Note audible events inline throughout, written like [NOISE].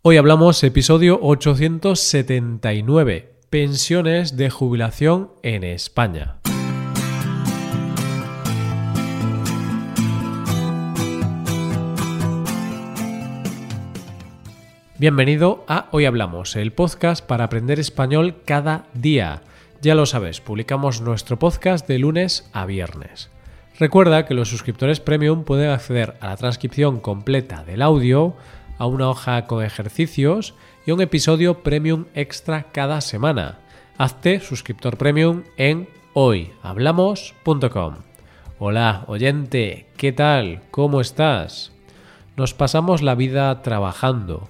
Hoy hablamos episodio 879, pensiones de jubilación en España. Bienvenido a Hoy Hablamos, el podcast para aprender español cada día. Ya lo sabes, publicamos nuestro podcast de lunes a viernes. Recuerda que los suscriptores premium pueden acceder a la transcripción completa del audio, a una hoja con ejercicios y un episodio premium extra cada semana. Hazte suscriptor premium en hoyhablamos.com. Hola, oyente, ¿qué tal? ¿Cómo estás? Nos pasamos la vida trabajando,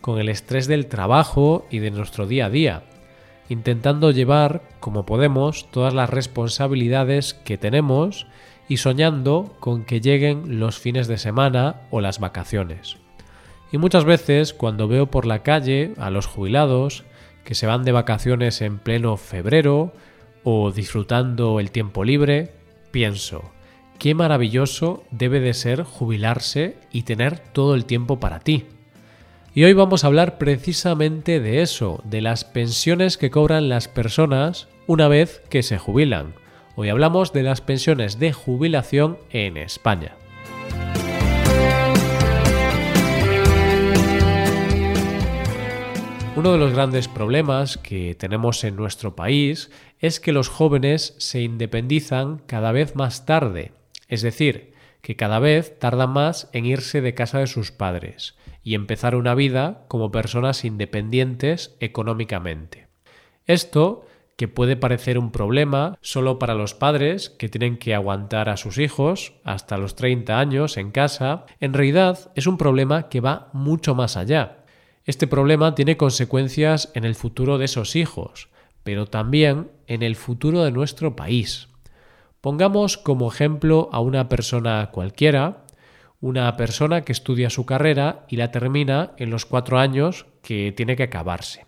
con el estrés del trabajo y de nuestro día a día, intentando llevar, como podemos, todas las responsabilidades que tenemos y soñando con que lleguen los fines de semana o las vacaciones. Y muchas veces cuando veo por la calle a los jubilados que se van de vacaciones en pleno febrero o disfrutando el tiempo libre, pienso, qué maravilloso debe de ser jubilarse y tener todo el tiempo para ti. Y hoy vamos a hablar precisamente de eso, de las pensiones que cobran las personas una vez que se jubilan. Hoy hablamos de las pensiones de jubilación en España. Uno de los grandes problemas que tenemos en nuestro país es que los jóvenes se independizan cada vez más tarde, es decir, que cada vez tardan más en irse de casa de sus padres y empezar una vida como personas independientes económicamente. Esto, que puede parecer un problema solo para los padres que tienen que aguantar a sus hijos hasta los 30 años en casa, en realidad es un problema que va mucho más allá este problema tiene consecuencias en el futuro de esos hijos, pero también en el futuro de nuestro país. Pongamos como ejemplo a una persona cualquiera, una persona que estudia su carrera y la termina en los cuatro años que tiene que acabarse.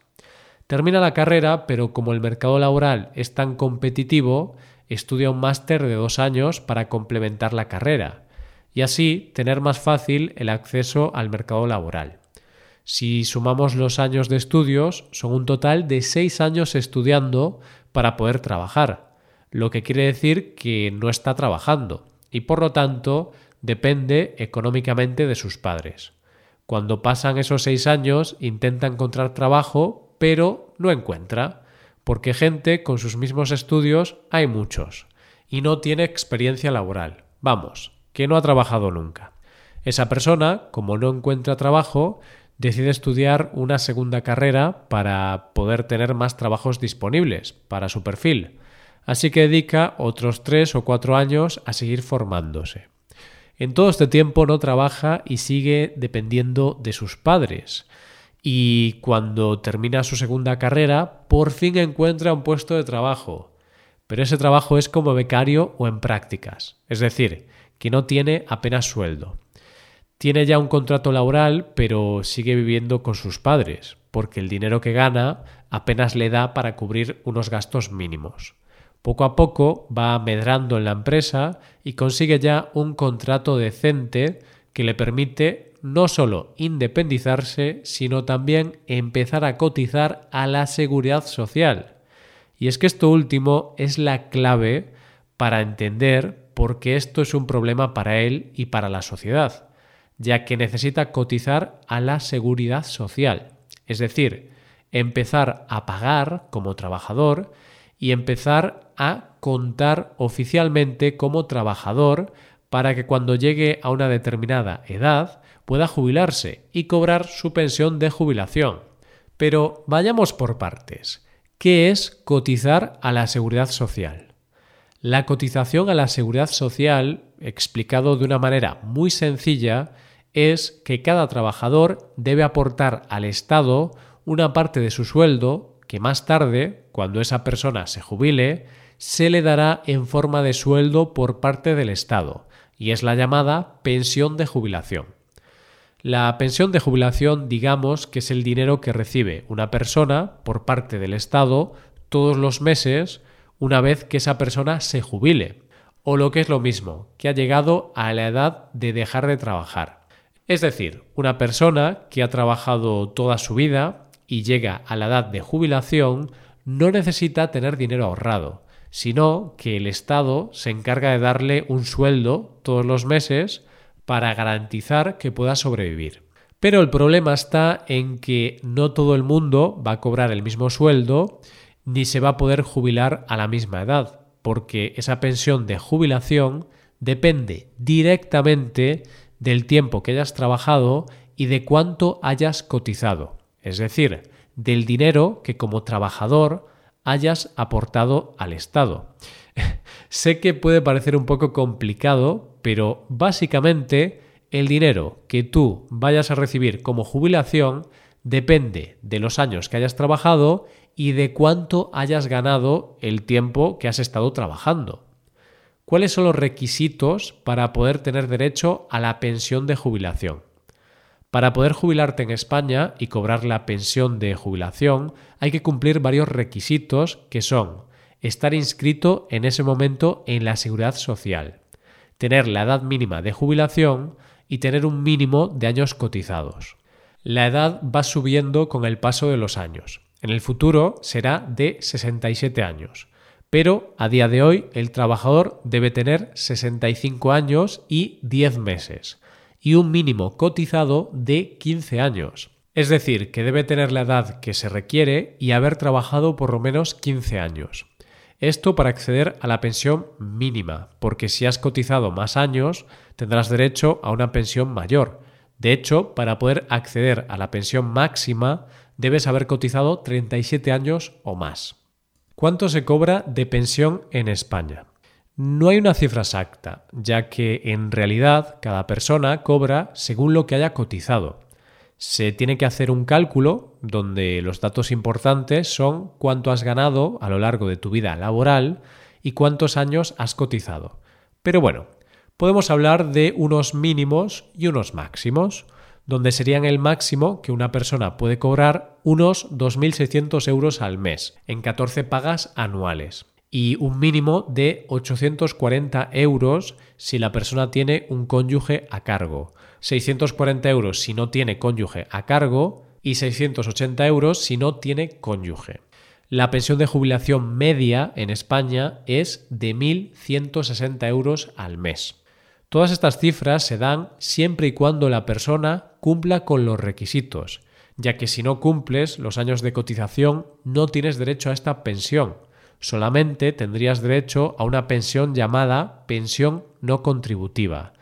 Termina la carrera, pero como el mercado laboral es tan competitivo, estudia un máster de dos años para complementar la carrera y así tener más fácil el acceso al mercado laboral. Si sumamos los años de estudios, son un total de seis años estudiando para poder trabajar, lo que quiere decir que no está trabajando y por lo tanto depende económicamente de sus padres. Cuando pasan esos seis años intenta encontrar trabajo, pero no encuentra, porque gente con sus mismos estudios hay muchos, y no tiene experiencia laboral. Vamos, que no ha trabajado nunca. Esa persona, como no encuentra trabajo, decide estudiar una segunda carrera para poder tener más trabajos disponibles para su perfil, así que dedica otros tres o cuatro años a seguir formándose. En todo este tiempo no trabaja y sigue dependiendo de sus padres. Y cuando termina su segunda carrera, por fin encuentra un puesto de trabajo. Pero ese trabajo es como becario o en prácticas, es decir, que no tiene apenas sueldo. Tiene ya un contrato laboral, pero sigue viviendo con sus padres, porque el dinero que gana apenas le da para cubrir unos gastos mínimos. Poco a poco va medrando en la empresa y consigue ya un contrato decente que le permite no solo independizarse, sino también empezar a cotizar a la seguridad social. Y es que esto último es la clave para entender por qué esto es un problema para él y para la sociedad ya que necesita cotizar a la seguridad social, es decir, empezar a pagar como trabajador y empezar a contar oficialmente como trabajador para que cuando llegue a una determinada edad pueda jubilarse y cobrar su pensión de jubilación. Pero vayamos por partes. ¿Qué es cotizar a la seguridad social? La cotización a la seguridad social, explicado de una manera muy sencilla, es que cada trabajador debe aportar al Estado una parte de su sueldo que más tarde, cuando esa persona se jubile, se le dará en forma de sueldo por parte del Estado, y es la llamada pensión de jubilación. La pensión de jubilación digamos que es el dinero que recibe una persona por parte del Estado todos los meses una vez que esa persona se jubile, o lo que es lo mismo, que ha llegado a la edad de dejar de trabajar. Es decir, una persona que ha trabajado toda su vida y llega a la edad de jubilación no necesita tener dinero ahorrado, sino que el Estado se encarga de darle un sueldo todos los meses para garantizar que pueda sobrevivir. Pero el problema está en que no todo el mundo va a cobrar el mismo sueldo ni se va a poder jubilar a la misma edad, porque esa pensión de jubilación depende directamente del tiempo que hayas trabajado y de cuánto hayas cotizado, es decir, del dinero que como trabajador hayas aportado al Estado. [LAUGHS] sé que puede parecer un poco complicado, pero básicamente el dinero que tú vayas a recibir como jubilación depende de los años que hayas trabajado y de cuánto hayas ganado el tiempo que has estado trabajando. ¿Cuáles son los requisitos para poder tener derecho a la pensión de jubilación? Para poder jubilarte en España y cobrar la pensión de jubilación hay que cumplir varios requisitos que son estar inscrito en ese momento en la seguridad social, tener la edad mínima de jubilación y tener un mínimo de años cotizados. La edad va subiendo con el paso de los años. En el futuro será de 67 años. Pero a día de hoy el trabajador debe tener 65 años y 10 meses y un mínimo cotizado de 15 años. Es decir, que debe tener la edad que se requiere y haber trabajado por lo menos 15 años. Esto para acceder a la pensión mínima, porque si has cotizado más años tendrás derecho a una pensión mayor. De hecho, para poder acceder a la pensión máxima debes haber cotizado 37 años o más. ¿Cuánto se cobra de pensión en España? No hay una cifra exacta, ya que en realidad cada persona cobra según lo que haya cotizado. Se tiene que hacer un cálculo donde los datos importantes son cuánto has ganado a lo largo de tu vida laboral y cuántos años has cotizado. Pero bueno, podemos hablar de unos mínimos y unos máximos, donde serían el máximo que una persona puede cobrar unos 2.600 euros al mes, en 14 pagas anuales, y un mínimo de 840 euros si la persona tiene un cónyuge a cargo, 640 euros si no tiene cónyuge a cargo y 680 euros si no tiene cónyuge. La pensión de jubilación media en España es de 1.160 euros al mes. Todas estas cifras se dan siempre y cuando la persona cumpla con los requisitos, ya que si no cumples los años de cotización no tienes derecho a esta pensión. Solamente tendrías derecho a una pensión llamada pensión no contributiva,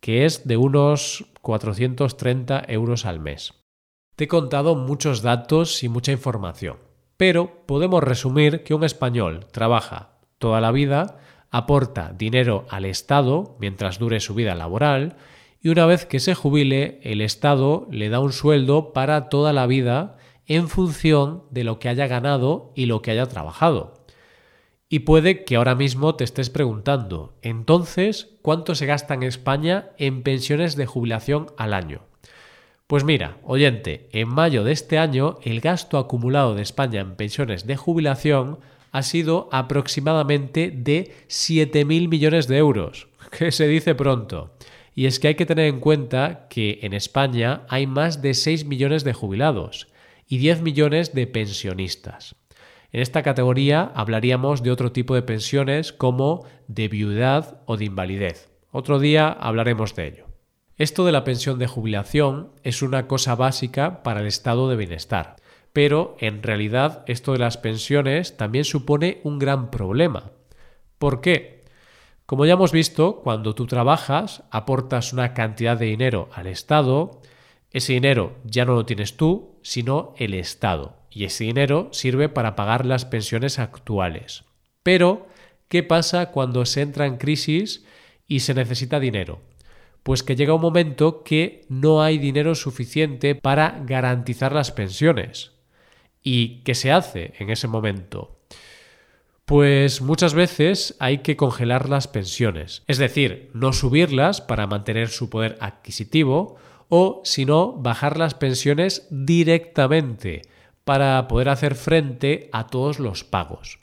que es de unos 430 euros al mes. Te he contado muchos datos y mucha información, pero podemos resumir que un español trabaja toda la vida aporta dinero al Estado mientras dure su vida laboral y una vez que se jubile, el Estado le da un sueldo para toda la vida en función de lo que haya ganado y lo que haya trabajado. Y puede que ahora mismo te estés preguntando, entonces, ¿cuánto se gasta en España en pensiones de jubilación al año? Pues mira, oyente, en mayo de este año el gasto acumulado de España en pensiones de jubilación ha sido aproximadamente de 7.000 millones de euros, [LAUGHS] que se dice pronto. Y es que hay que tener en cuenta que en España hay más de 6 millones de jubilados y 10 millones de pensionistas. En esta categoría hablaríamos de otro tipo de pensiones como de viudad o de invalidez. Otro día hablaremos de ello. Esto de la pensión de jubilación es una cosa básica para el estado de bienestar pero en realidad esto de las pensiones también supone un gran problema. ¿Por qué? Como ya hemos visto, cuando tú trabajas, aportas una cantidad de dinero al Estado, ese dinero ya no lo tienes tú, sino el Estado, y ese dinero sirve para pagar las pensiones actuales. Pero, ¿qué pasa cuando se entra en crisis y se necesita dinero? Pues que llega un momento que no hay dinero suficiente para garantizar las pensiones. ¿Y qué se hace en ese momento? Pues muchas veces hay que congelar las pensiones, es decir, no subirlas para mantener su poder adquisitivo o, si no, bajar las pensiones directamente para poder hacer frente a todos los pagos.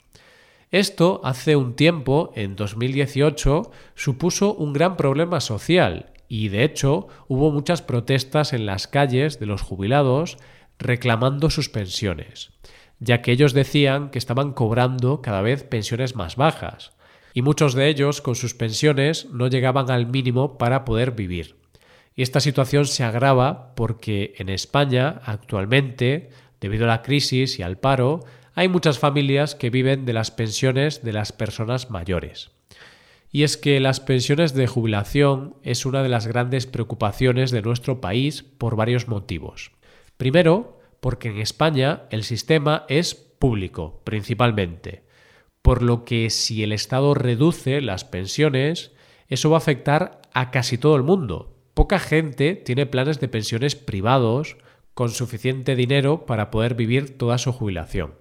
Esto hace un tiempo, en 2018, supuso un gran problema social y de hecho hubo muchas protestas en las calles de los jubilados reclamando sus pensiones, ya que ellos decían que estaban cobrando cada vez pensiones más bajas, y muchos de ellos con sus pensiones no llegaban al mínimo para poder vivir. Y esta situación se agrava porque en España actualmente, debido a la crisis y al paro, hay muchas familias que viven de las pensiones de las personas mayores. Y es que las pensiones de jubilación es una de las grandes preocupaciones de nuestro país por varios motivos. Primero, porque en España el sistema es público, principalmente, por lo que si el Estado reduce las pensiones, eso va a afectar a casi todo el mundo, Poca gente tiene planes de pensiones privados con suficiente dinero para poder vivir toda su jubilación.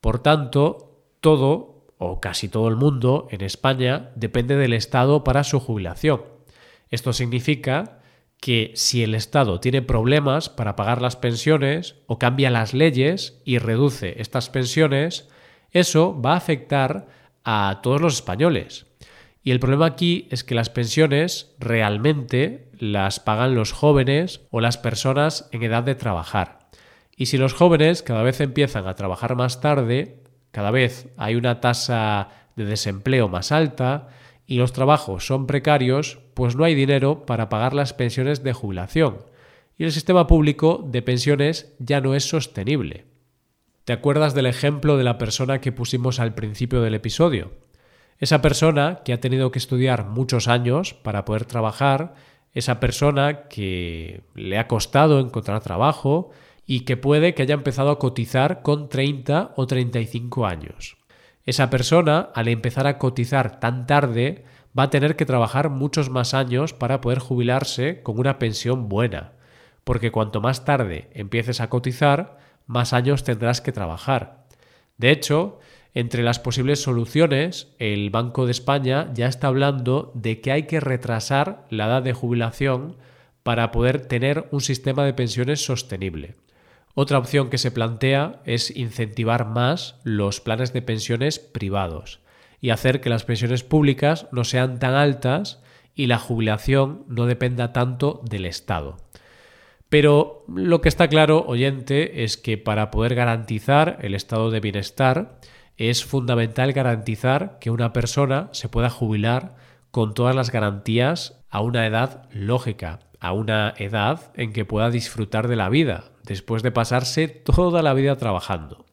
Por tanto, todo o casi todo el mundo en España depende del Estado para su jubilación. Esto significa que si el Estado tiene problemas para pagar las pensiones o cambia las leyes y reduce estas pensiones, eso va a afectar a todos los españoles. Y el problema aquí es que las pensiones realmente las pagan los jóvenes o las personas en edad de trabajar. Y si los jóvenes cada vez empiezan a trabajar más tarde, cada vez hay una tasa de desempleo más alta y los trabajos son precarios, pues no hay dinero para pagar las pensiones de jubilación. Y el sistema público de pensiones ya no es sostenible. ¿Te acuerdas del ejemplo de la persona que pusimos al principio del episodio? Esa persona que ha tenido que estudiar muchos años para poder trabajar, esa persona que le ha costado encontrar trabajo y que puede que haya empezado a cotizar con 30 o 35 años. Esa persona, al empezar a cotizar tan tarde, va a tener que trabajar muchos más años para poder jubilarse con una pensión buena, porque cuanto más tarde empieces a cotizar, más años tendrás que trabajar. De hecho, entre las posibles soluciones, el Banco de España ya está hablando de que hay que retrasar la edad de jubilación para poder tener un sistema de pensiones sostenible. Otra opción que se plantea es incentivar más los planes de pensiones privados y hacer que las pensiones públicas no sean tan altas y la jubilación no dependa tanto del Estado. Pero lo que está claro, oyente, es que para poder garantizar el estado de bienestar, es fundamental garantizar que una persona se pueda jubilar con todas las garantías a una edad lógica, a una edad en que pueda disfrutar de la vida, después de pasarse toda la vida trabajando.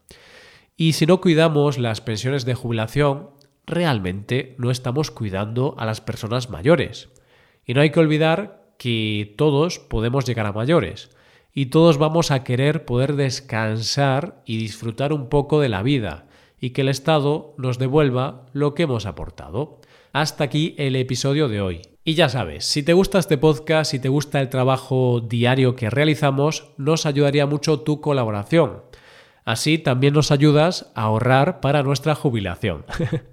Y si no cuidamos las pensiones de jubilación, realmente no estamos cuidando a las personas mayores. Y no hay que olvidar que todos podemos llegar a mayores y todos vamos a querer poder descansar y disfrutar un poco de la vida, y que el Estado nos devuelva lo que hemos aportado. Hasta aquí el episodio de hoy. Y ya sabes, si te gusta este podcast, si te gusta el trabajo diario que realizamos, nos ayudaría mucho tu colaboración. Así también nos ayudas a ahorrar para nuestra jubilación. [LAUGHS]